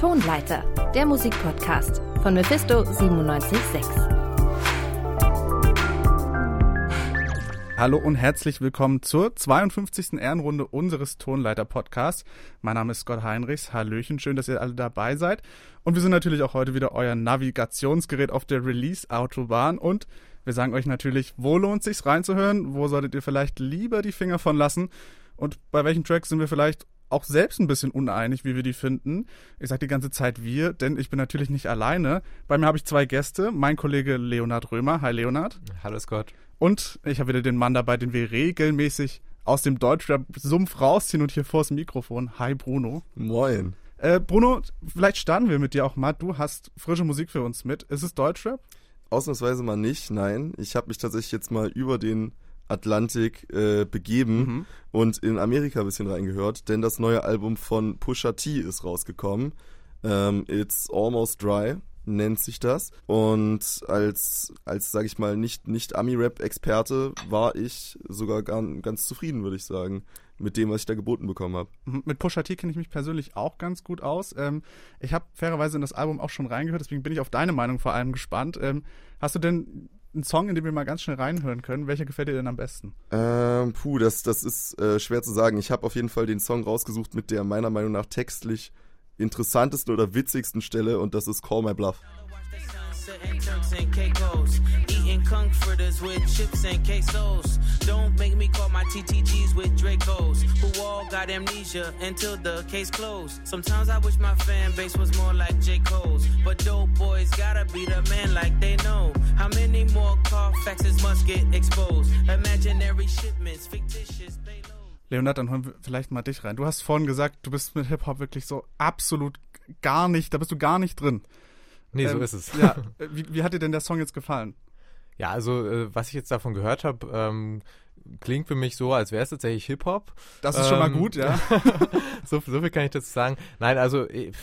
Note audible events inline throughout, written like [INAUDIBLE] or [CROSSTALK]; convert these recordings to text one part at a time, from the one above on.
Tonleiter, der Musikpodcast von Mephisto 976. Hallo und herzlich willkommen zur 52. Ehrenrunde unseres Tonleiter-Podcasts. Mein Name ist Scott Heinrichs. Hallöchen, schön, dass ihr alle dabei seid. Und wir sind natürlich auch heute wieder euer Navigationsgerät auf der Release-Autobahn. Und wir sagen euch natürlich, wo lohnt sich's reinzuhören? Wo solltet ihr vielleicht lieber die Finger von lassen? Und bei welchen Tracks sind wir vielleicht auch selbst ein bisschen uneinig, wie wir die finden. Ich sage die ganze Zeit wir, denn ich bin natürlich nicht alleine. Bei mir habe ich zwei Gäste. Mein Kollege Leonard Römer. Hi Leonard. Hallo Scott. Und ich habe wieder den Mann dabei, den wir regelmäßig aus dem Deutschrap-Sumpf rausziehen und hier vors Mikrofon. Hi Bruno. Moin. Äh, Bruno, vielleicht starten wir mit dir auch mal. Du hast frische Musik für uns mit. Ist es Deutschrap? Ausnahmsweise mal nicht, nein. Ich habe mich tatsächlich jetzt mal über den Atlantik äh, begeben mhm. und in Amerika ein bisschen reingehört, denn das neue Album von Pusha T ist rausgekommen. Ähm, It's Almost Dry nennt sich das. Und als, als sage ich mal, nicht, nicht Ami-Rap-Experte war ich sogar ganz, ganz zufrieden, würde ich sagen, mit dem, was ich da geboten bekommen habe. Mhm, mit Pusha T kenne ich mich persönlich auch ganz gut aus. Ähm, ich habe fairerweise in das Album auch schon reingehört, deswegen bin ich auf deine Meinung vor allem gespannt. Ähm, hast du denn einen Song, in den wir mal ganz schnell reinhören können. Welcher gefällt dir denn am besten? Ähm, puh, das, das ist äh, schwer zu sagen. Ich habe auf jeden Fall den Song rausgesucht mit der meiner Meinung nach textlich interessantesten oder witzigsten Stelle und das ist Call My Bluff comforters with chips and quesos. Don't make me call my TTGs with Dracos, who all got amnesia until the case closed. Sometimes I wish my fan base was more like J. Cole's. But dope boys gotta be the man like they know. How many more car faxes must get exposed? Imaginary shipments, fictitious payloads. Leonard, dann holen wir vielleicht mal dich rein. Du hast vorhin gesagt, du bist mit Hip-Hop wirklich so absolut gar nicht, da bist du gar nicht drin. Nee, ähm, so ist es. Ja, [LAUGHS] wie, wie hat dir denn der Song jetzt gefallen? Ja, also äh, was ich jetzt davon gehört habe, ähm, klingt für mich so, als wäre es tatsächlich Hip-Hop. Das ist ähm, schon mal ähm, gut, ja. [LAUGHS] so, so, viel kann ich dazu sagen. Nein, also ich,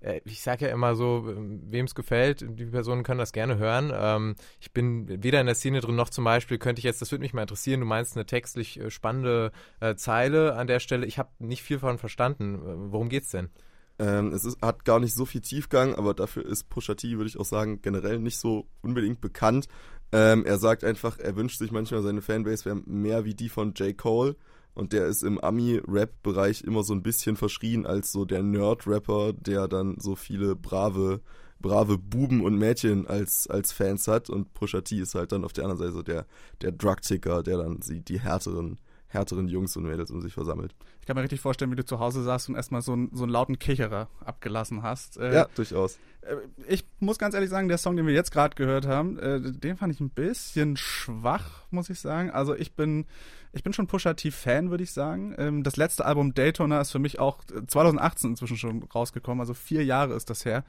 äh, ich sage ja immer so, wem es gefällt, die Personen können das gerne hören. Ähm, ich bin weder in der Szene drin, noch zum Beispiel könnte ich jetzt, das würde mich mal interessieren, du meinst eine textlich äh, spannende äh, Zeile an der Stelle. Ich habe nicht viel davon verstanden. Worum geht's denn? Ähm, es ist, hat gar nicht so viel Tiefgang, aber dafür ist Pusha T, würde ich auch sagen, generell nicht so unbedingt bekannt. Ähm, er sagt einfach, er wünscht sich manchmal, seine Fanbase wäre mehr wie die von J. Cole. Und der ist im Ami-Rap-Bereich immer so ein bisschen verschrien als so der Nerd-Rapper, der dann so viele brave, brave Buben und Mädchen als, als Fans hat. Und Pusha T ist halt dann auf der anderen Seite so der, der Drug-Ticker, der dann die, die härteren härteren Jungs und Mädels um sich versammelt. Ich kann mir richtig vorstellen, wie du zu Hause saßt und erstmal so, einen, so einen lauten Kicherer abgelassen hast. Äh, ja, durchaus. Äh, ich muss ganz ehrlich sagen, der Song, den wir jetzt gerade gehört haben, äh, den fand ich ein bisschen schwach, muss ich sagen. Also ich bin, ich bin schon Pusha T-Fan, würde ich sagen. Ähm, das letzte Album Daytona ist für mich auch 2018 inzwischen schon rausgekommen, also vier Jahre ist das her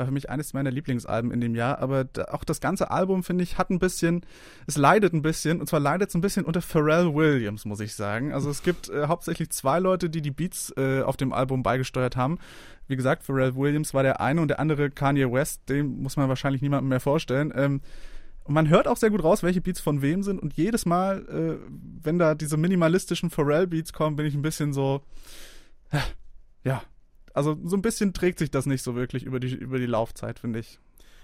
war für mich eines meiner Lieblingsalben in dem Jahr. Aber auch das ganze Album, finde ich, hat ein bisschen, es leidet ein bisschen. Und zwar leidet es ein bisschen unter Pharrell Williams, muss ich sagen. Also es gibt äh, hauptsächlich zwei Leute, die die Beats äh, auf dem Album beigesteuert haben. Wie gesagt, Pharrell Williams war der eine und der andere Kanye West, den muss man wahrscheinlich niemandem mehr vorstellen. Ähm, und man hört auch sehr gut raus, welche Beats von wem sind. Und jedes Mal, äh, wenn da diese minimalistischen Pharrell-Beats kommen, bin ich ein bisschen so, ja, also so ein bisschen trägt sich das nicht so wirklich über die, über die Laufzeit, finde ich.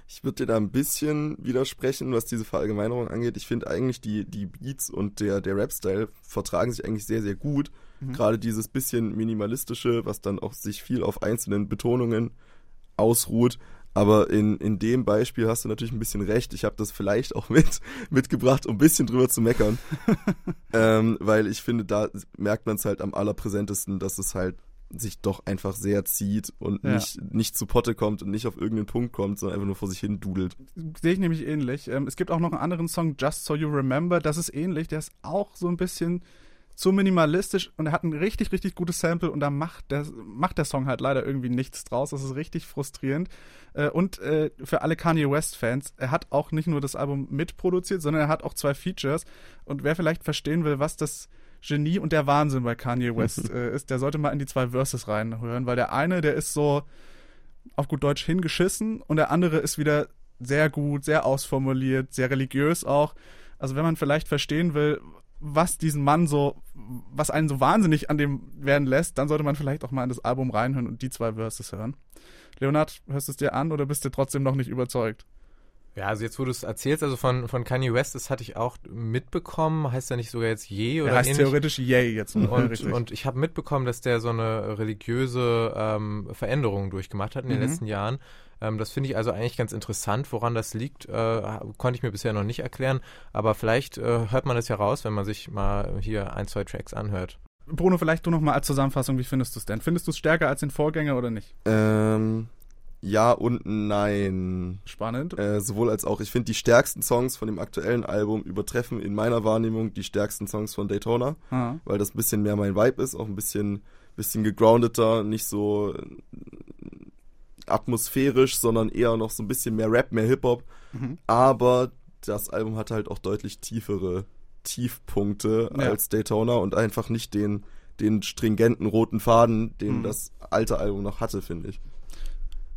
Ich würde dir da ein bisschen widersprechen, was diese Verallgemeinerung angeht. Ich finde eigentlich, die, die Beats und der, der Rap-Style vertragen sich eigentlich sehr, sehr gut. Mhm. Gerade dieses bisschen minimalistische, was dann auch sich viel auf einzelnen Betonungen ausruht. Aber in, in dem Beispiel hast du natürlich ein bisschen recht. Ich habe das vielleicht auch [LAUGHS] mit, mitgebracht, um ein bisschen drüber zu meckern. [LAUGHS] ähm, weil ich finde, da merkt man es halt am allerpräsentesten, dass es halt sich doch einfach sehr zieht und ja. nicht, nicht zu Potte kommt und nicht auf irgendeinen Punkt kommt, sondern einfach nur vor sich hin dudelt. Sehe ich nämlich ähnlich. Ähm, es gibt auch noch einen anderen Song, Just So You Remember, das ist ähnlich, der ist auch so ein bisschen zu minimalistisch und er hat ein richtig, richtig gutes Sample und da macht der, macht der Song halt leider irgendwie nichts draus. Das ist richtig frustrierend. Äh, und äh, für alle Kanye West-Fans, er hat auch nicht nur das Album mitproduziert, sondern er hat auch zwei Features. Und wer vielleicht verstehen will, was das Genie und der Wahnsinn bei Kanye [LAUGHS] West äh, ist, der sollte mal in die zwei Verses reinhören, weil der eine, der ist so auf gut Deutsch hingeschissen und der andere ist wieder sehr gut, sehr ausformuliert, sehr religiös auch. Also wenn man vielleicht verstehen will, was diesen Mann so, was einen so wahnsinnig an dem werden lässt, dann sollte man vielleicht auch mal in das Album reinhören und die zwei Verses hören. Leonard, hörst du es dir an oder bist du trotzdem noch nicht überzeugt? Ja, also jetzt, wo du es erzählst, also von, von Kanye West, das hatte ich auch mitbekommen. Heißt er nicht sogar jetzt Ye oder Er heißt ähnlich? theoretisch Yay jetzt. Und, richtig. und ich habe mitbekommen, dass der so eine religiöse ähm, Veränderung durchgemacht hat in den Mhm. letzten Jahren. Ähm, das finde ich also eigentlich ganz interessant. Woran das liegt, äh, konnte ich mir bisher noch nicht erklären. Aber vielleicht äh, hört man das ja raus, wenn man sich mal hier ein, zwei Tracks anhört. Bruno, vielleicht du noch mal als Zusammenfassung, wie findest du es denn? Findest du es stärker als den Vorgänger oder nicht? Ähm, ja und nein. Spannend. Äh, sowohl als auch, ich finde, die stärksten Songs von dem aktuellen Album übertreffen in meiner Wahrnehmung die stärksten Songs von Daytona, Ah. weil das ein bisschen mehr mein Vibe ist, auch ein bisschen, bisschen gegroundeter, nicht so äh, atmosphärisch, sondern eher noch so ein bisschen mehr Rap, mehr Hip-Hop. Mhm. Aber das Album hat halt auch deutlich tiefere Tiefpunkte Ja. als Daytona und einfach nicht den, den stringenten roten Faden, den Mhm. das alte Album noch hatte, finde ich.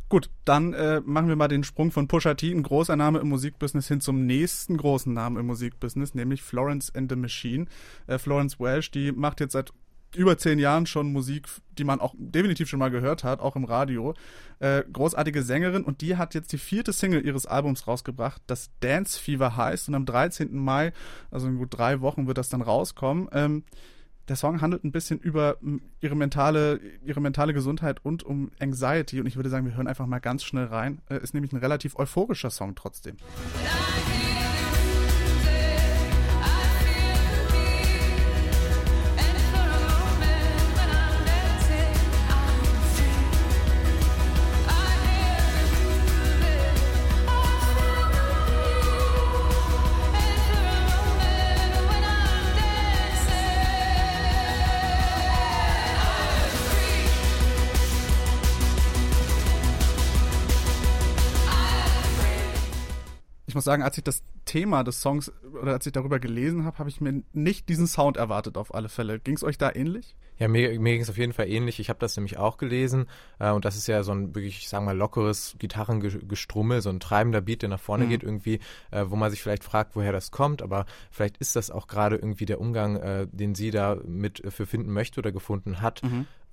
Gut, dann äh, machen wir mal den Sprung von Pusha T, ein großer Name im Musikbusiness, hin zum nächsten großen Namen im Musikbusiness, nämlich Florence and the Machine. Äh, Florence Welsh, die macht jetzt seit über zehn Jahren schon Musik, die man auch definitiv schon mal gehört hat, auch im Radio. Äh, großartige Sängerin und die hat jetzt die vierte Single ihres Albums rausgebracht, das Dance Fever heißt und am 13. Mai, also in gut drei Wochen wird das dann rauskommen. Ähm, der Song handelt ein bisschen über ihre mentale, ihre mentale Gesundheit und um Anxiety. Und ich würde sagen, wir hören einfach mal ganz schnell rein. Äh, ist nämlich ein relativ euphorischer Song trotzdem. Ich muss sagen, als ich das Thema des Songs oder als ich darüber gelesen habe, habe ich mir nicht diesen Sound erwartet auf alle Fälle. Ging es euch da ähnlich? Ja, mir, mir ging es auf jeden Fall ähnlich. Ich habe das nämlich auch gelesen äh, und das ist ja so ein wirklich, ich sag mal, lockeres Gitarrengestrummel, so ein treibender Beat, der nach vorne Mhm. geht irgendwie, äh, wo man sich vielleicht fragt, woher das kommt, aber vielleicht ist das auch gerade irgendwie der Umgang, äh, den sie da mit äh, für finden möchte oder gefunden hat.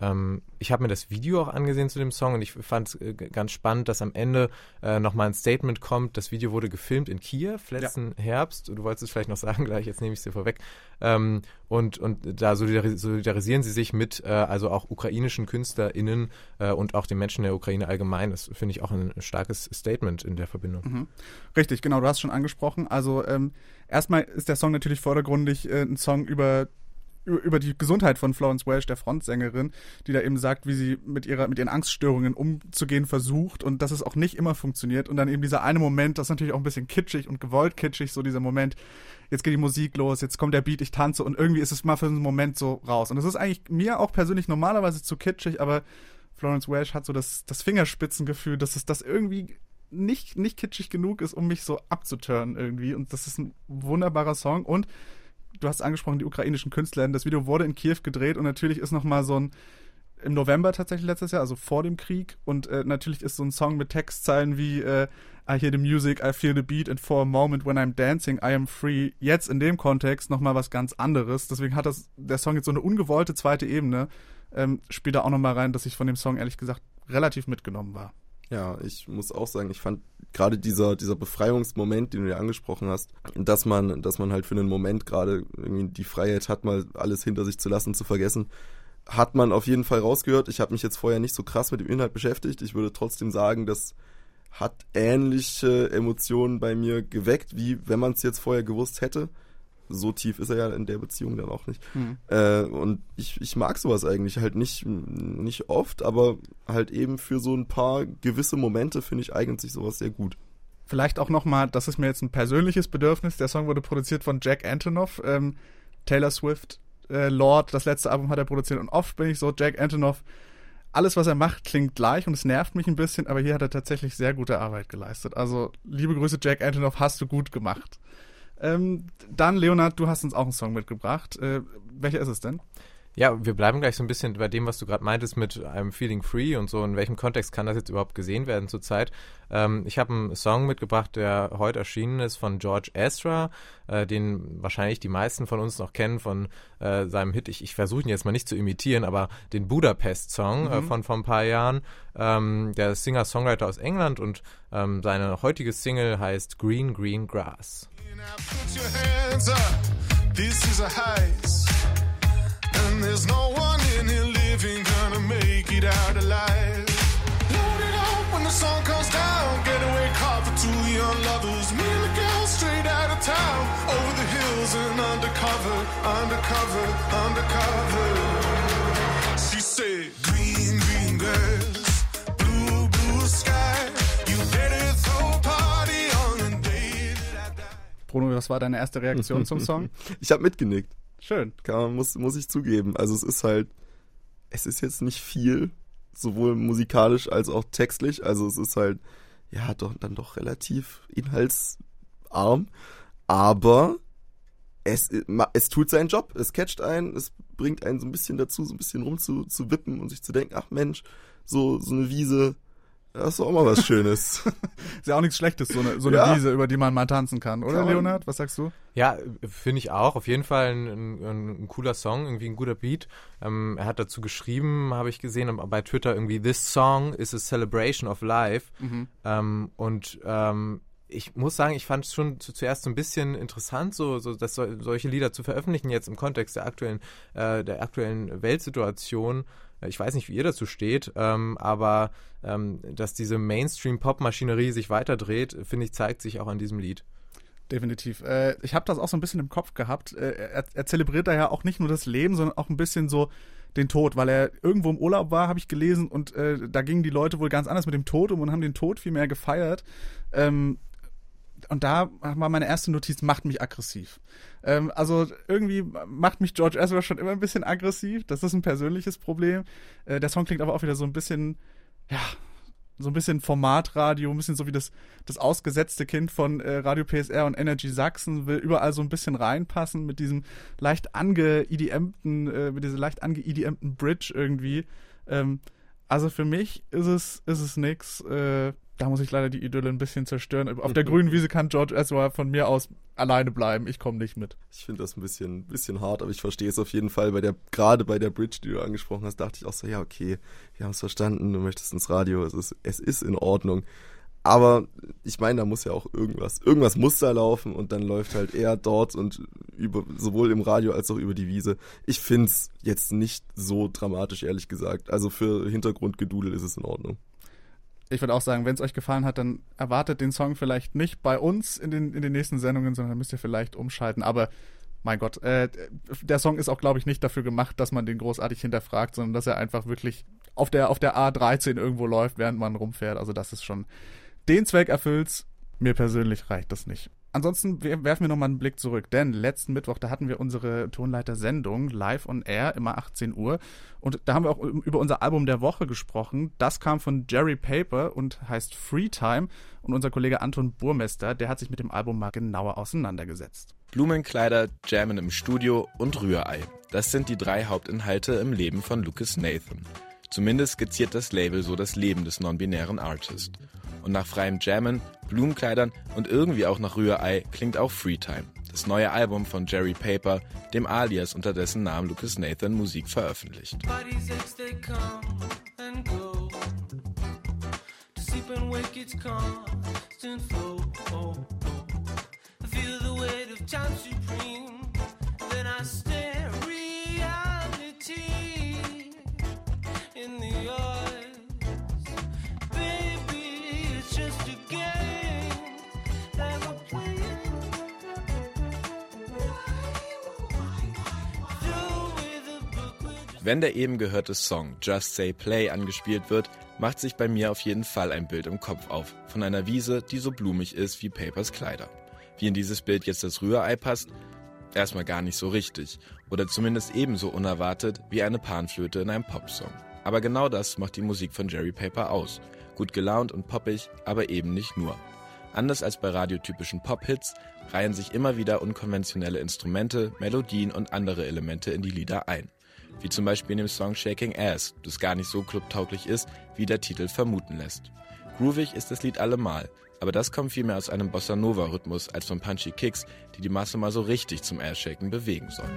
Ähm, ich habe mir das Video auch angesehen zu dem Song und ich fand es äh, ganz spannend, dass am Ende äh, nochmal ein Statement kommt. Das Video wurde gefilmt in Kiew letzten Herbst. Du wolltest es vielleicht noch sagen [LAUGHS] gleich, jetzt nehme ich es dir vorweg. Ähm, und, und da solidari solidarisieren sie sich mit äh, also auch ukrainischen KünstlerInnen äh, und auch den Menschen der Ukraine allgemein. Das finde ich auch ein starkes Statement in der Verbindung. Mhm. Richtig, genau, du hast schon angesprochen. Also ähm, erstmal ist der Song natürlich vordergründig äh, ein Song über über die Gesundheit von Florence Welch, der Frontsängerin, die da eben sagt, wie sie mit ihrer mit ihren Angststörungen umzugehen versucht und dass es auch nicht immer funktioniert und dann eben dieser eine Moment, das ist natürlich auch ein bisschen kitschig und gewollt kitschig, so dieser Moment, jetzt geht die Musik los, jetzt kommt der Beat, ich tanze und irgendwie ist es mal für einen Moment so raus und das ist eigentlich mir auch persönlich normalerweise zu kitschig, aber Florence Welch hat so das das Fingerspitzengefühl, dass es das irgendwie nicht, nicht kitschig genug ist, um mich so abzuturnen irgendwie. Und das ist ein wunderbarer Song. Und du hast angesprochen, die ukrainischen Künstler. Das Video wurde in Kiew gedreht und natürlich ist nochmal so ein im November tatsächlich letztes Jahr, also vor dem Krieg. Und äh, natürlich ist so ein Song mit Textzeilen wie äh, I hear the music, I feel the beat, and for a moment when I'm dancing, I am free. Jetzt in dem Kontext nochmal was ganz anderes. Deswegen hat das der Song jetzt so eine ungewollte zweite Ebene. Ähm, spielt da auch nochmal rein, dass ich von dem Song ehrlich gesagt relativ mitgenommen war. Ja, ich muss auch sagen, ich fand gerade dieser, dieser Befreiungsmoment, den du ja angesprochen hast, dass man, dass man halt für einen Moment gerade irgendwie die Freiheit hat, mal alles hinter sich zu lassen, zu vergessen, hat man auf jeden Fall rausgehört. Ich habe mich jetzt vorher nicht so krass mit dem Inhalt beschäftigt. Ich würde trotzdem sagen, das hat ähnliche Emotionen bei mir geweckt, wie wenn man es jetzt vorher gewusst hätte. So tief ist er ja in der Beziehung dann auch nicht. Hm. Äh, und ich, ich mag sowas eigentlich halt nicht, nicht oft, aber halt eben für so ein paar gewisse Momente finde ich eignet sich sowas sehr gut. Vielleicht auch nochmal, das ist mir jetzt ein persönliches Bedürfnis. Der Song wurde produziert von Jack Antonoff. Ähm, Taylor Swift, äh, Lord, das letzte Album hat er produziert. Und oft bin ich so, Jack Antonoff, alles, was er macht, klingt gleich und es nervt mich ein bisschen, aber hier hat er tatsächlich sehr gute Arbeit geleistet. Also, liebe Grüße, Jack Antonoff, hast du gut gemacht. Ähm, dann, Leonard, du hast uns auch einen Song mitgebracht. Äh, welcher ist es denn? Ja, wir bleiben gleich so ein bisschen bei dem, was du gerade meintest mit I'm Feeling Free und so. In welchem Kontext kann das jetzt überhaupt gesehen werden zurzeit? Ähm, ich habe einen Song mitgebracht, der heute erschienen ist von George Ezra, äh, den wahrscheinlich die meisten von uns noch kennen von äh, seinem Hit. Ich, ich versuche ihn jetzt mal nicht zu imitieren, aber den Budapest-Song äh, mhm. äh, von vor ein paar Jahren. Ähm, der Singer-Songwriter aus England und ähm, seine heutige Single heißt Green Green Grass. This is a heist. And there's no one in here living gonna make it out alive. Load it up when the sun comes down. Getaway car for two young lovers. Me and the girl straight out of town. Over the hills and undercover, undercover, undercover. Bruno, was war deine erste Reaktion zum Song? [LAUGHS] Ich habe mitgenickt. Schön. Kann man, muss, muss ich zugeben. Also es ist halt, es ist jetzt nicht viel, sowohl musikalisch als auch textlich. Also es ist halt, ja, doch, dann doch relativ inhaltsarm. Aber es, es tut seinen Job. Es catcht einen, es bringt einen so ein bisschen dazu, so ein bisschen rum zu, zu wippen und sich zu denken, ach Mensch, so, so eine Wiese, das ist auch mal was Schönes. [LAUGHS] ist ja auch nichts Schlechtes, so eine, so eine ja. Wiese, über die man mal tanzen kann, oder kann Leonard? Was sagst du? Ja, finde ich auch. Auf jeden Fall ein, ein, ein, cooler Song, irgendwie ein guter Beat. Ähm, er hat dazu geschrieben, habe ich gesehen, bei Twitter irgendwie, This song is a celebration of life. Mhm. Ähm, und ähm, ich muss sagen, ich fand es schon zu, zuerst so ein bisschen interessant, so, so dass so, solche Lieder zu veröffentlichen jetzt im Kontext der aktuellen, äh, der aktuellen Weltsituation. Ich weiß nicht, wie ihr dazu steht, ähm, aber ähm, dass diese Mainstream-Pop-Maschinerie sich weiterdreht, finde ich, zeigt sich auch an diesem Lied. Definitiv. Äh, ich habe das auch so ein bisschen im Kopf gehabt. Äh, er, er, zelebriert da ja auch nicht nur das Leben, sondern auch ein bisschen so den Tod, weil er irgendwo im Urlaub war, habe ich gelesen, und äh, da gingen die Leute wohl ganz anders mit dem Tod um und haben den Tod viel mehr gefeiert. Ähm, und da war meine erste Notiz, macht mich aggressiv. Ähm, also irgendwie macht mich George Ezra schon immer ein bisschen aggressiv. Das ist ein persönliches Problem. Äh, der Song klingt aber auch wieder so ein bisschen, ja, so ein bisschen Formatradio, ein bisschen so wie das, das ausgesetzte Kind von äh, Radio PSR und Energy Sachsen, will überall so ein bisschen reinpassen mit diesem leicht ange-IDMten, äh, mit dieser leicht ange-IDMten Bridge irgendwie. Ähm, also für mich ist es, ist es nix. Äh, da muss ich leider die Idylle ein bisschen zerstören. Auf der grünen Wiese kann George Ezra von mir aus alleine bleiben. Ich komme nicht mit. Ich finde das ein bisschen, bisschen hart, aber ich verstehe es auf jeden Fall. Bei der, gerade bei der Bridge, die du angesprochen hast, dachte ich auch so, ja, okay, wir haben es verstanden, du möchtest ins Radio, es ist, es ist in Ordnung. Aber ich meine, da muss ja auch irgendwas, irgendwas muss da laufen und dann läuft halt eher dort und über, sowohl im Radio als auch über die Wiese. Ich finde es jetzt nicht so dramatisch, ehrlich gesagt. Also für Hintergrundgedudel ist es in Ordnung ich würde auch sagen, wenn es euch gefallen hat, dann erwartet den Song vielleicht nicht bei uns in den, in den nächsten Sendungen, sondern müsst ihr vielleicht umschalten. Aber mein Gott, äh, der Song ist auch, glaube ich, nicht dafür gemacht, dass man den großartig hinterfragt, sondern dass er einfach wirklich auf der, auf der A13 irgendwo läuft, während man rumfährt. Also das ist schon den Zweck erfüllt. Mir persönlich reicht das nicht. Ansonsten werfen wir nochmal einen Blick zurück, denn letzten Mittwoch, da hatten wir unsere Tonleiter-Sendung live on air, immer 18 Uhr. Und da haben wir auch über unser Album der Woche gesprochen. Das kam von Jerry Paper und heißt Free Time. Und unser Kollege Anton Burmester, der hat sich mit dem Album mal genauer auseinandergesetzt. Blumenkleider, Jammen im Studio und Rührei. Das sind die drei Hauptinhalte im Leben von Lucas Nathan. Zumindest skizziert das Label so das Leben des non-binären Artists. Und nach freiem Jammen, Blumenkleidern und irgendwie auch nach Rührei klingt auch Freetime, das neue Album von Jerry Paper, dem Alias unter dessen Namen Lucas Nathan Musik veröffentlicht. Feel the weight Wenn der eben gehörte Song Just Say Play angespielt wird, macht sich bei mir auf jeden Fall ein Bild im Kopf auf, von einer Wiese, die so blumig ist wie Papers Kleider. Wie in dieses Bild jetzt das Rührei passt, erstmal gar nicht so richtig, oder zumindest ebenso unerwartet wie eine Panflöte in einem Popsong. Aber genau das macht die Musik von Jerry Paper aus. Gut gelaunt und poppig, aber eben nicht nur. Anders als bei radiotypischen Pop-Hits reihen sich immer wieder unkonventionelle Instrumente, Melodien und andere Elemente in die Lieder ein. Wie zum Beispiel in dem Song Shaking Ass, das gar nicht so clubtauglich ist, wie der Titel vermuten lässt. Groovig ist das Lied allemal, aber das kommt vielmehr aus einem Bossa Nova Rhythmus als von punchy Kicks, die die Masse mal so richtig zum Ass-Shaken bewegen sollen.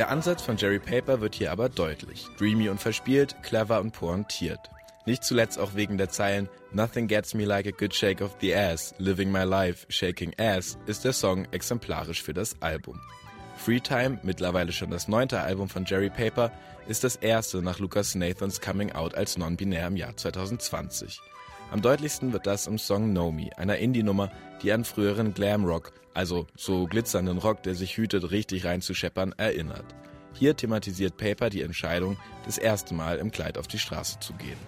Der Ansatz von Jerry Paper wird hier aber deutlich. Dreamy und verspielt, clever und pointiert. Nicht zuletzt auch wegen der Zeilen Nothing gets me like a good shake of the ass, living my life, shaking ass ist der Song exemplarisch für das Album. Freetime, mittlerweile schon das neunte Album von Jerry Paper, ist das erste nach Lucas Nathans Coming Out als non-binär im Jahr 2020. Am deutlichsten wird das im Song Know Me, einer Indie-Nummer, die an früheren Glamrock, also so glitzernden Rock, der sich hütet, richtig reinzuscheppern, erinnert. Hier thematisiert Paper die Entscheidung, das erste Mal im Kleid auf die Straße zu gehen.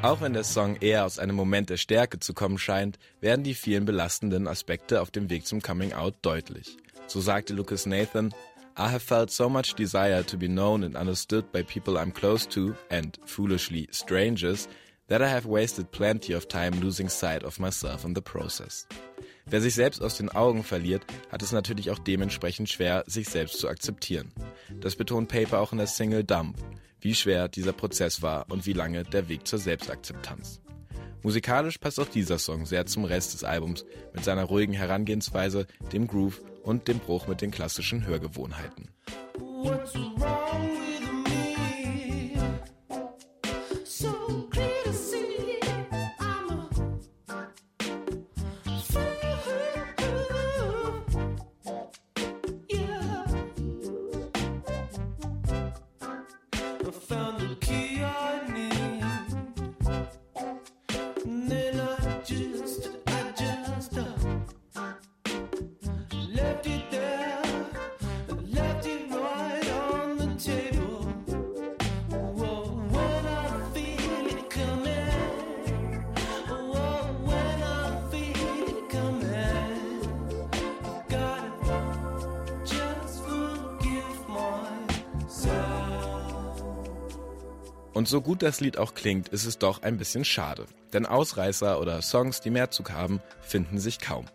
Auch wenn der Song eher aus einem Moment der Stärke zu kommen scheint, werden die vielen belastenden Aspekte auf dem Weg zum Coming Out deutlich. So sagte Lucas Nathan, I have felt so much desire to be known and understood by people I'm close to and, foolishly, strangers, that I have wasted plenty of time losing sight of myself in the process. Wer sich selbst aus den Augen verliert, hat es natürlich auch dementsprechend schwer, sich selbst zu akzeptieren. Das betont Paper auch in der Single Dump wie schwer dieser Prozess war und wie lange der Weg zur Selbstakzeptanz. Musikalisch passt auch dieser Song sehr zum Rest des Albums mit seiner ruhigen Herangehensweise, dem Groove und dem Bruch mit den klassischen Hörgewohnheiten. What's Und so gut das Lied auch klingt, ist es doch ein bisschen schade. Denn Ausreißer oder Songs, die mehr Zug haben, finden sich kaum.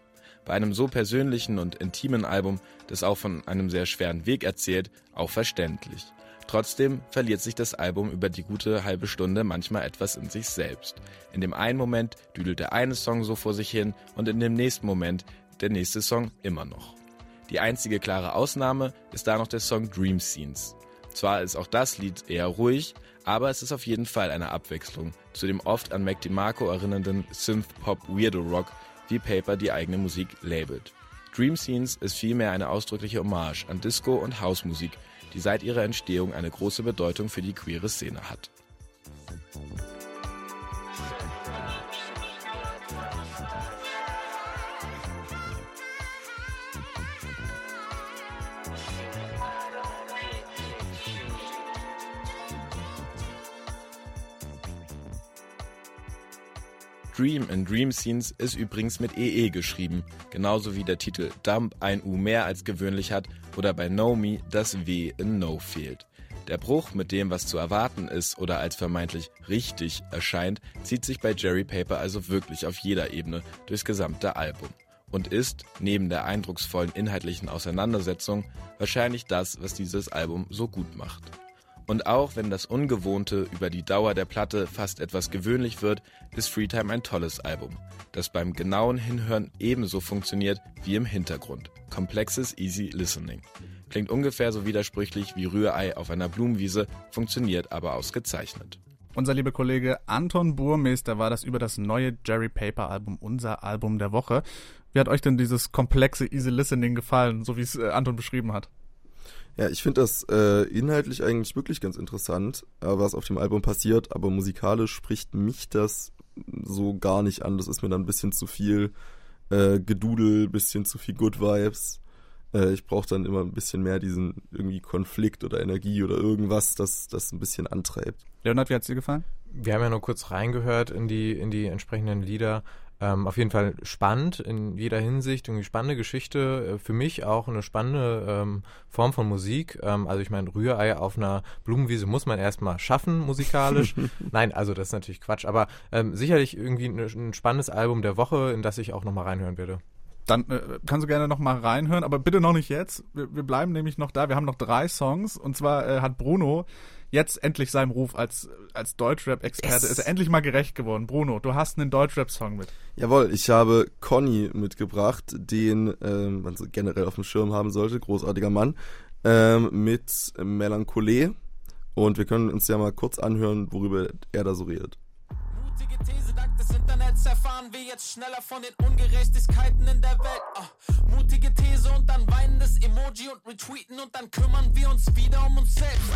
Bei einem so persönlichen und intimen Album, das auch von einem sehr schweren Weg erzählt, auch verständlich. Trotzdem verliert sich das Album über die gute halbe Stunde manchmal etwas in sich selbst. In dem einen Moment düdelt der eine Song so vor sich hin und in dem nächsten Moment der nächste Song immer noch. Die einzige klare Ausnahme ist da noch der Song Dream Scenes. Zwar ist auch das Lied eher ruhig, aber es ist auf jeden Fall eine Abwechslung zu dem oft an Mac DeMarco erinnernden Synth-Pop-Weirdo-Rock, wie Paper die eigene Musik labelt. Dream Scenes ist vielmehr eine ausdrückliche Hommage an Disco- und Housemusik, die seit ihrer Entstehung eine große Bedeutung für die queere Szene hat. Dream in Dream Scenes ist übrigens mit EE geschrieben, genauso wie der Titel Dump ein U mehr als gewöhnlich hat oder bei Know Me das W in No fehlt. Der Bruch mit dem, was zu erwarten ist oder als vermeintlich richtig erscheint, zieht sich bei Jerry Paper also wirklich auf jeder Ebene durchs gesamte Album und ist, neben der eindrucksvollen inhaltlichen Auseinandersetzung, wahrscheinlich das, was dieses Album so gut macht. Und auch wenn das Ungewohnte über die Dauer der Platte fast etwas gewöhnlich wird, ist Freetime ein tolles Album, das beim genauen Hinhören ebenso funktioniert wie im Hintergrund. Komplexes Easy Listening. Klingt ungefähr so widersprüchlich wie Rührei auf einer Blumenwiese, funktioniert aber ausgezeichnet. Unser lieber Kollege Anton Burmeister war das über das neue Jerry Paper Album, unser Album der Woche. Wie hat euch denn dieses komplexe Easy Listening gefallen, so wie es äh, Anton beschrieben hat? Ja, ich finde das äh, inhaltlich eigentlich wirklich ganz interessant, äh, was auf dem Album passiert, aber musikalisch spricht mich das so gar nicht an. Das ist mir dann ein bisschen zu viel äh, Gedudel, bisschen zu viel Good Vibes. Äh, ich brauche dann immer ein bisschen mehr diesen irgendwie Konflikt oder Energie oder irgendwas, das das ein bisschen antreibt. Leonard, wie hat's dir gefallen? Wir haben ja nur kurz reingehört in die, in die entsprechenden Lieder. Ähm, auf jeden Fall spannend in jeder Hinsicht, irgendwie spannende Geschichte, äh, für mich auch eine spannende ähm, Form von Musik. Ähm, also ich meine, Rührei auf einer Blumenwiese muss man erstmal schaffen, musikalisch. [LAUGHS] Nein, also das ist natürlich Quatsch, aber ähm, sicherlich irgendwie ein, ein spannendes Album der Woche, in das ich auch nochmal reinhören werde. Dann äh, kannst du gerne noch mal reinhören, aber bitte noch nicht jetzt. Wir, wir bleiben nämlich noch da. Wir haben noch drei Songs und zwar äh, hat Bruno jetzt endlich seinem Ruf als als Deutschrap-Experte Yes. ist er endlich mal gerecht geworden. Bruno, du hast einen Deutschrap-Song mit. Jawohl, ich habe Conny mitgebracht, den ähm, man so generell auf dem Schirm haben sollte, großartiger Mann, ähm, mit Melancholie. Und wir können uns ja mal kurz anhören, worüber er da so redet. Mutige These, dank des Internets erfahren wir jetzt schneller von den Ungerechtigkeiten in der Welt. Ah, mutige These und dann weinendes Emoji und retweeten und dann kümmern wir uns wieder um uns selbst.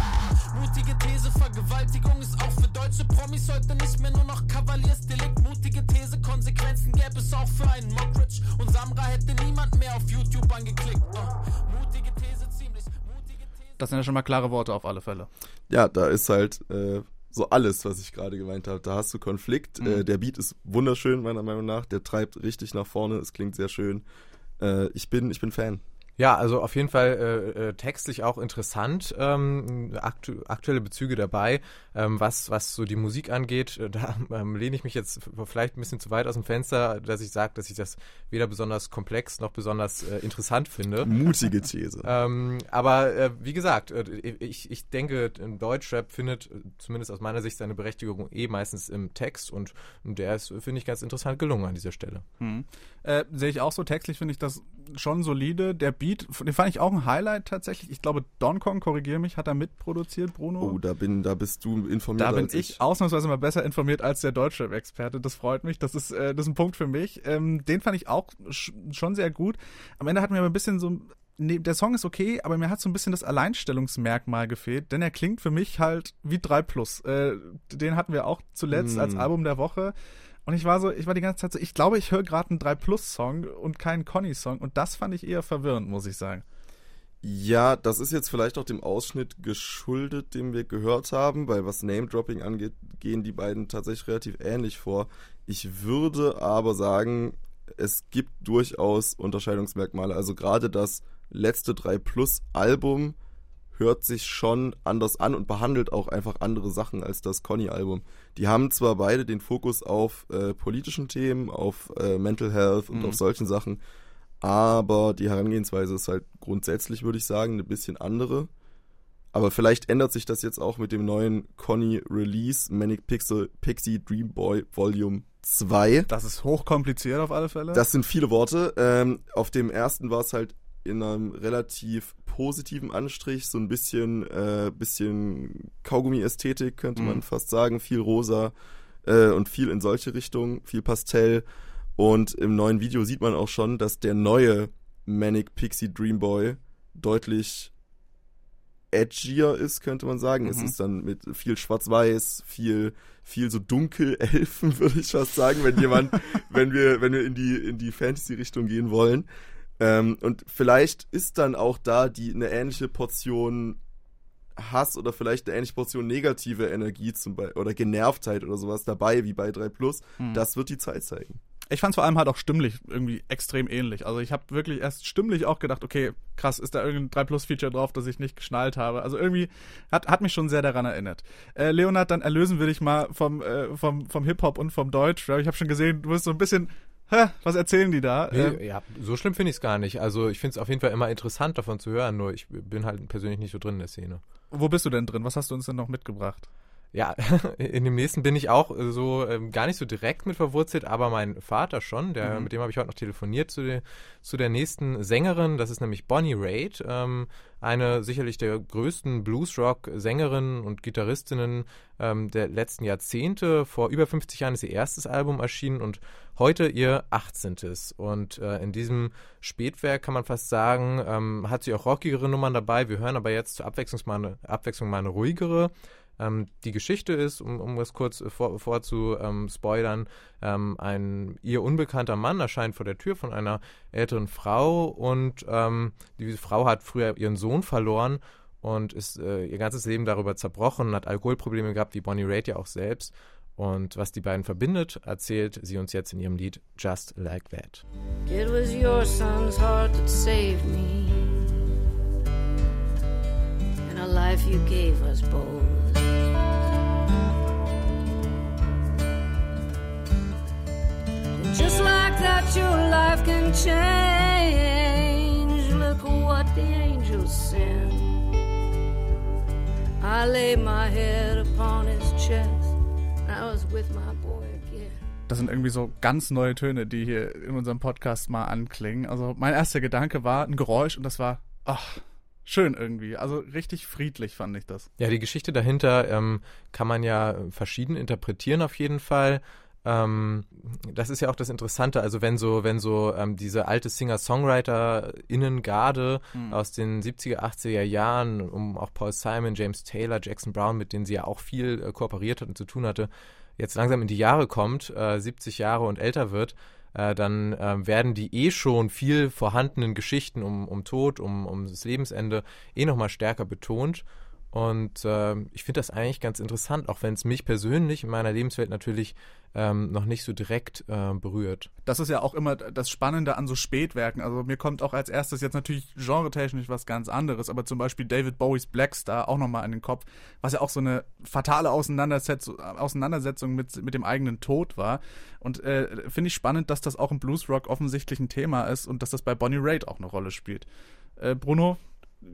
Mutige These, Vergewaltigung ist auch für deutsche Promis heute nicht mehr nur noch Kavaliersdelikt. Mutige These, Konsequenzen gäbe es auch für einen Mockridge und Samra hätte niemand mehr auf YouTube angeklickt. Ah, mutige These, ziemlich mutige These. Das sind ja schon mal klare Worte auf alle Fälle. Ja, da ist halt äh, so alles, was ich gerade gemeint habe. Da hast du Konflikt. Mhm. Äh, der Beat ist wunderschön, meiner Meinung nach. Der treibt richtig nach vorne. Es klingt sehr schön. Äh, ich, bin, ich bin Fan. Ja, also auf jeden Fall äh, äh, textlich auch interessant, ähm, aktu aktuelle Bezüge dabei, ähm, was, was so die Musik angeht. Äh, [LAUGHS] da ähm, lehne ich mich jetzt vielleicht ein bisschen zu weit aus dem Fenster, dass ich sage, dass ich das weder besonders komplex noch besonders äh, interessant finde. Mutige [LAUGHS] These. Ähm, aber äh, wie gesagt, äh, ich, ich denke, ein Deutschrap findet zumindest aus meiner Sicht seine Berechtigung eh meistens im Text und der ist, finde ich, ganz interessant gelungen an dieser Stelle. Hm. Äh, Sehe ich auch so. Textlich finde ich das schon solide. Der Beat, den fand ich auch ein Highlight tatsächlich. Ich glaube, Don Kong, korrigiere mich, hat er mitproduziert, Bruno. Oh, da, bin, da bist du informiert. Da bin als ich ausnahmsweise mal besser informiert als der Deutschrap-Experte. Das freut mich. Das ist, äh, das ist ein Punkt für mich. Ähm, den fand ich auch sch schon sehr gut. Am Ende hat mir aber ein bisschen so. Nee, der Song ist okay, aber mir hat so ein bisschen das Alleinstellungsmerkmal gefehlt, denn er klingt für mich halt wie 3 Plus. Äh, den hatten wir auch zuletzt Mm. als Album der Woche. Und ich war so, ich war die ganze Zeit so, ich glaube, ich höre gerade einen 3 Plus Song und keinen Conny Song. Und das fand ich eher verwirrend, muss ich sagen. Ja, das ist jetzt vielleicht auch dem Ausschnitt geschuldet, den wir gehört haben, weil was Name-Dropping angeht, gehen die beiden tatsächlich relativ ähnlich vor. Ich würde aber sagen, es gibt durchaus Unterscheidungsmerkmale. Also gerade das letzte 3 Plus Album hört sich schon anders an und behandelt auch einfach andere Sachen als das Conny-Album. Die haben zwar beide den Fokus auf äh, politischen Themen, auf äh, Mental Health und Mhm. auf solchen Sachen, aber die Herangehensweise ist halt grundsätzlich, würde ich sagen, eine bisschen andere. Aber vielleicht ändert sich das jetzt auch mit dem neuen Conny Release Manic Pixel Pixie Dream Boy Volume 2. Das ist hochkompliziert auf alle Fälle. Das sind viele Worte. Ähm, auf dem ersten war es halt in einem relativ positiven Anstrich, so ein bisschen, äh, bisschen Kaugummi-Ästhetik, könnte Mhm. man fast sagen. Viel rosa äh, und viel in solche Richtungen, viel Pastell. Und im neuen Video sieht man auch schon, dass der neue Manic Pixie Dream Boy deutlich edgier ist, könnte man sagen. Es Mhm. ist dann mit viel Schwarz-Weiß, viel, viel so Dunkelelfen, [LAUGHS] würde ich fast sagen, wenn jemand, [LAUGHS] wenn wir, wenn wir in die, in die Fantasy-Richtung gehen wollen. Ähm, und vielleicht ist dann auch da die eine ähnliche Portion Hass oder vielleicht eine ähnliche Portion negative Energie zum Beispiel oder Genervtheit oder sowas dabei wie bei 3 Plus. Hm. Das wird die Zeit zeigen. Ich fand vor allem halt auch stimmlich irgendwie extrem ähnlich. Also ich habe wirklich erst stimmlich auch gedacht, okay, krass, ist da irgendein 3 Plus Feature drauf, das ich nicht geschnallt habe. Also irgendwie hat, hat mich schon sehr daran erinnert. Äh, Leonard, dann erlösen wir dich mal vom, äh, vom, vom Hip-Hop und vom Deutsch. Ich habe schon gesehen, du bist so ein bisschen, hä, was erzählen die da? Nee, Äh, ja, so schlimm finde ich es gar nicht. Also ich finde es auf jeden Fall immer interessant davon zu hören, nur ich bin halt persönlich nicht so drin in der Szene. wo bist du denn drin? Was hast du uns denn noch mitgebracht? Ja, [LAUGHS] in dem nächsten bin ich auch äh, so ähm, gar nicht so direkt mit verwurzelt, aber mein Vater schon, der, Mhm. mit dem habe ich heute noch telefoniert zu, der zu der nächsten Sängerin, das ist nämlich Bonnie Raitt, ähm, eine sicherlich der größten Bluesrock-Sängerinnen und Gitarristinnen ähm, der letzten Jahrzehnte. Vor über 50 Jahren ist ihr erstes Album erschienen und heute ihr 18. Und äh, in diesem Spätwerk kann man fast sagen, ähm, hat sie auch rockigere Nummern dabei. Wir hören aber jetzt zur Abwechslung mal eine, Abwechslung mal eine ruhigere. Ähm, die Geschichte ist, um, um es kurz äh, vor, vorzu ähm, spoilern, ähm, ein ihr unbekannter Mann erscheint vor der Tür von einer älteren Frau und ähm, diese Frau hat früher ihren Sohn verloren und ist äh, ihr ganzes Leben darüber zerbrochen, hat Alkoholprobleme gehabt, wie Bonnie Raitt ja auch selbst. Und was die beiden verbindet, erzählt sie uns jetzt in ihrem Lied Just Like That. It was your son's heart that saved me, and a life you gave us both. Can change. Look what the angels send. I laid my head upon his chest. I was with my boy again. Das sind irgendwie so ganz neue Töne, die hier in unserem Podcast mal anklingen. Also mein erster Gedanke war ein Geräusch und das war, ach, schön irgendwie. Also richtig friedlich fand ich das. Ja, die Geschichte dahinter ähm, kann man ja verschieden interpretieren auf jeden Fall. Ähm, das ist ja auch das Interessante, also wenn so, wenn so ähm, diese alte Singer-Songwriter-Innengarde aus den 70er, 80er Jahren, um auch Paul Simon, James Taylor, Jackson Brown, mit denen sie ja auch viel äh, kooperiert hat und zu tun hatte, jetzt langsam in die Jahre kommt, äh, 70 Jahre und älter wird, äh, dann äh, werden die eh schon viel vorhandenen Geschichten um, um Tod, um, um das Lebensende eh nochmal stärker betont. Und äh, ich finde das eigentlich ganz interessant, auch wenn es mich persönlich in meiner Lebenswelt natürlich ähm, noch nicht so direkt äh, berührt. Das ist ja auch immer das Spannende an so Spätwerken. Also mir kommt auch als erstes jetzt natürlich genretechnisch was ganz anderes, aber zum Beispiel David Bowies Black Star auch nochmal in den Kopf, was ja auch so eine fatale Auseinandersetzung, Auseinandersetzung mit, mit dem eigenen Tod war. Und äh, finde ich spannend, dass das auch im Bluesrock offensichtlich ein Thema ist und dass das bei Bonnie Raitt auch eine Rolle spielt. Äh, Bruno,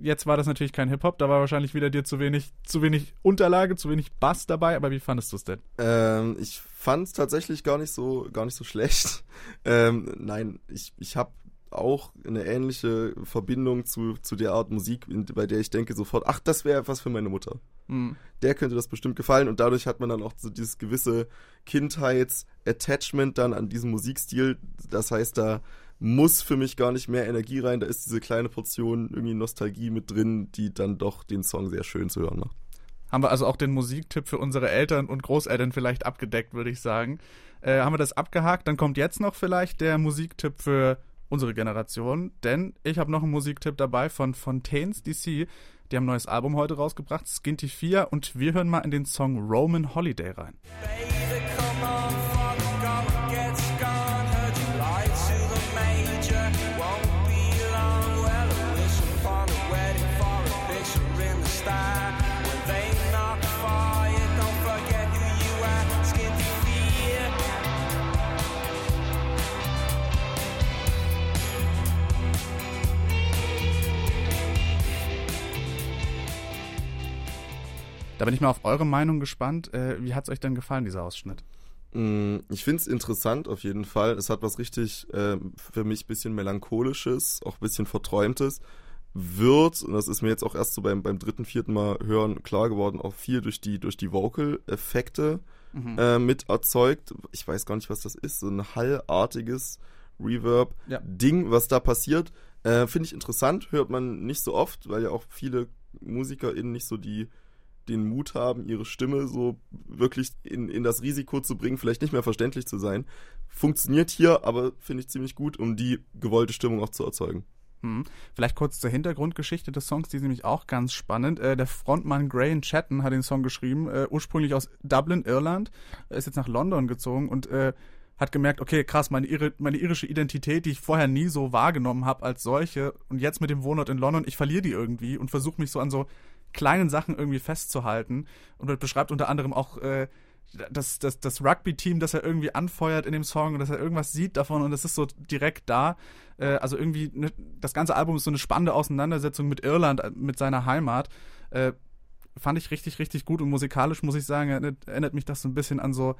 jetzt war das natürlich kein Hip-Hop, da war wahrscheinlich wieder dir zu wenig, zu wenig Unterlage, zu wenig Bass dabei, aber wie fandest du es denn? Ähm, ich fand es tatsächlich gar nicht so, gar nicht so schlecht. [LAUGHS] Ähm, nein, ich, ich habe auch eine ähnliche Verbindung zu, zu der Art Musik, bei der ich denke sofort, ach, das wäre was für meine Mutter. Hm. Der könnte das bestimmt gefallen und dadurch hat man dann auch so dieses gewisse Kindheits-Attachment dann an diesen Musikstil. Das heißt, da muss für mich gar nicht mehr Energie rein, da ist diese kleine Portion irgendwie Nostalgie mit drin, die dann doch den Song sehr schön zu hören macht. Haben wir also auch den Musiktipp für unsere Eltern und Großeltern vielleicht abgedeckt, würde ich sagen. Äh, haben wir das abgehakt? Dann kommt jetzt noch vielleicht der Musiktipp für unsere Generation, denn ich habe noch einen Musiktipp dabei von Fontaines DC. Die haben ein neues Album heute rausgebracht, Skinty 4, und wir hören mal in den Song Roman Holiday rein. Baby, Da bin ich mal auf eure Meinung gespannt. Äh, wie hat es euch denn gefallen, dieser Ausschnitt? Mm, Ich finde es interessant auf jeden Fall. Es hat was richtig ähm, für mich bisschen melancholisches, auch bisschen verträumtes. Wird, und das ist mir jetzt auch erst so beim, beim dritten, vierten Mal hören klar geworden, auch viel durch die, durch die Vocal-Effekte Mhm. äh, mit erzeugt. Ich weiß gar nicht, was das ist. So ein hallartiges Ja. Reverb-Ding, was da passiert. Äh, Finde ich interessant, hört man nicht so oft, weil ja auch viele MusikerInnen nicht so die den Mut haben, ihre Stimme so wirklich in, in das Risiko zu bringen, vielleicht nicht mehr verständlich zu sein. Funktioniert hier, aber finde ich ziemlich gut, um die gewollte Stimmung auch zu erzeugen. Hm. Vielleicht kurz zur Hintergrundgeschichte des Songs, die ist nämlich auch ganz spannend. Äh, der Frontmann Graham Chatton hat den Song geschrieben, äh, ursprünglich aus Dublin, Irland, Er ist jetzt nach London gezogen und äh, hat gemerkt, okay, krass, meine, Ir meine irische Identität, die ich vorher nie so wahrgenommen habe als solche und jetzt mit dem Wohnort in London, ich verliere die irgendwie und versuche mich so an so kleinen Sachen irgendwie festzuhalten und er beschreibt unter anderem auch äh, das, das, das Rugby-Team, das er irgendwie anfeuert in dem Song und dass er irgendwas sieht davon und das ist so direkt da. Äh, also irgendwie, ne, das ganze Album ist so eine spannende Auseinandersetzung mit Irland, äh, mit seiner Heimat. Äh, fand ich richtig, richtig gut und musikalisch muss ich sagen, erinnert, erinnert mich das so ein bisschen an so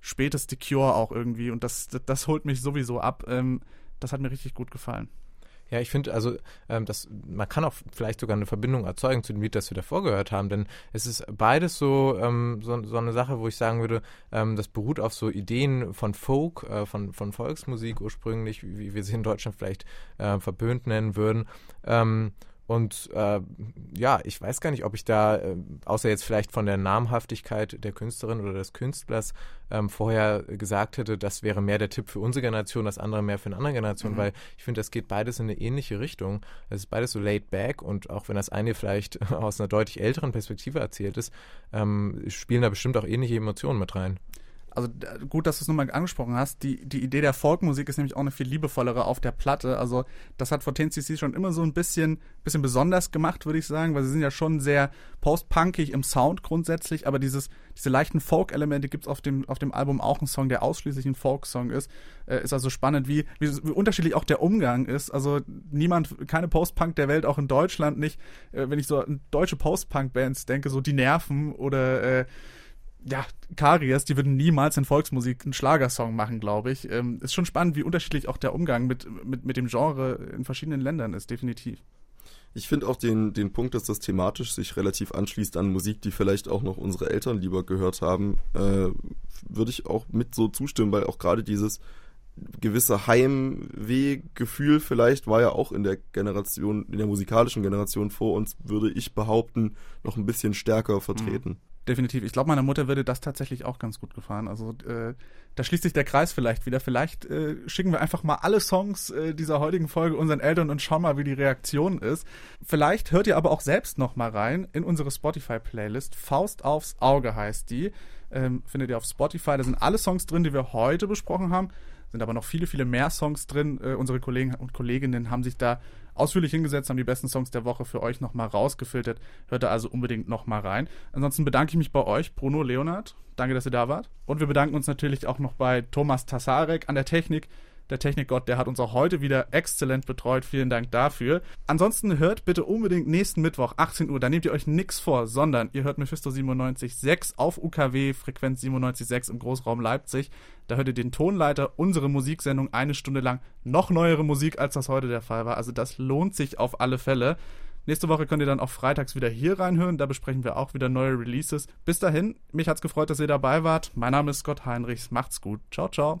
spätes The Cure auch irgendwie und das, das, das holt mich sowieso ab. Ähm, das hat mir richtig gut gefallen. Ja, ich finde, also ähm, das, man kann auch vielleicht sogar eine Verbindung erzeugen zu dem Lied, das wir davor gehört haben, denn es ist beides so, ähm, so, so eine Sache, wo ich sagen würde, ähm, das beruht auf so Ideen von Folk, äh, von, von Volksmusik ursprünglich, wie, wir sie in Deutschland vielleicht äh, verböhnt nennen würden. Und äh, ja, ich weiß gar nicht, ob ich da, äh, außer jetzt vielleicht von der Namhaftigkeit der Künstlerin oder des Künstlers, ähm, vorher gesagt hätte, das wäre mehr der Tipp für unsere Generation, das andere mehr für eine andere Generation, mhm. weil ich finde, das geht beides in eine ähnliche Richtung. Es ist beides so laid back und auch wenn das eine vielleicht [LAUGHS] aus einer deutlich älteren Perspektive erzählt ist, ähm, spielen da bestimmt auch ähnliche Emotionen mit rein also gut, dass du es nochmal angesprochen hast, die, die Idee der Folkmusik ist nämlich auch eine viel liebevollere auf der Platte. Also das hat 14cc schon immer so ein bisschen, bisschen besonders gemacht, würde ich sagen, weil sie sind ja schon sehr post-punkig im Sound grundsätzlich, aber dieses, diese leichten Folk-Elemente gibt es auf dem, auf dem Album auch einen Song, der ausschließlich ein Folk-Song ist. Äh, ist also spannend, wie, wie, wie, unterschiedlich auch der Umgang ist. Also niemand, keine Post-Punk der Welt, auch in Deutschland nicht, äh, wenn ich so an deutsche Post-Punk-Bands denke, so die Nerven oder äh, ja, Karies, die würden niemals in Volksmusik einen Schlagersong machen, glaube ich. Ähm, ist schon spannend, wie unterschiedlich auch der Umgang mit, mit, mit dem Genre in verschiedenen Ländern ist, definitiv. Ich finde auch den, den Punkt, dass das thematisch sich relativ anschließt an Musik, die vielleicht auch noch unsere Eltern lieber gehört haben, äh, würde ich auch mit so zustimmen, weil auch gerade dieses gewisse Heimwehgefühl vielleicht war ja auch in der Generation, in der musikalischen Generation vor uns, würde ich behaupten, noch ein bisschen stärker vertreten. Mhm definitiv. Ich glaube, meiner Mutter würde das tatsächlich auch ganz gut gefallen. Also äh, da schließt sich der Kreis vielleicht wieder. Vielleicht äh, schicken wir einfach mal alle Songs äh, dieser heutigen Folge unseren Eltern und schauen mal, wie die Reaktion ist. Vielleicht hört ihr aber auch selbst noch mal rein in unsere Spotify-Playlist. Faust aufs Auge heißt die. Ähm, findet ihr auf Spotify. Da sind alle Songs drin, die wir heute besprochen haben. Sind aber noch viele, viele mehr Songs drin. Äh, unsere Kollegen und Kolleginnen haben sich da ausführlich hingesetzt, haben die besten Songs der Woche für euch nochmal rausgefiltert. Hört da also unbedingt nochmal rein. Ansonsten bedanke ich mich bei euch, Bruno, Leonard. Danke, dass ihr da wart. Und wir bedanken uns natürlich auch noch bei Thomas Tassarek an der Technik der Technikgott, der hat uns auch heute wieder exzellent betreut. Vielen Dank dafür. Ansonsten hört bitte unbedingt nächsten Mittwoch, 18 Uhr, da nehmt ihr euch nichts vor, sondern ihr hört Mephisto 97.6 auf UKW, Frequenz 97.6 im Großraum Leipzig. Da hört ihr den Tonleiter, unsere Musiksendung eine Stunde lang. Noch neuere Musik, als das heute der Fall war. Also das lohnt sich auf alle Fälle. Nächste Woche könnt ihr dann auch freitags wieder hier reinhören. Da besprechen wir auch wieder neue Releases. Bis dahin, mich hat's gefreut, dass ihr dabei wart. Mein Name ist Scott Heinrichs. Macht's gut. Ciao, ciao.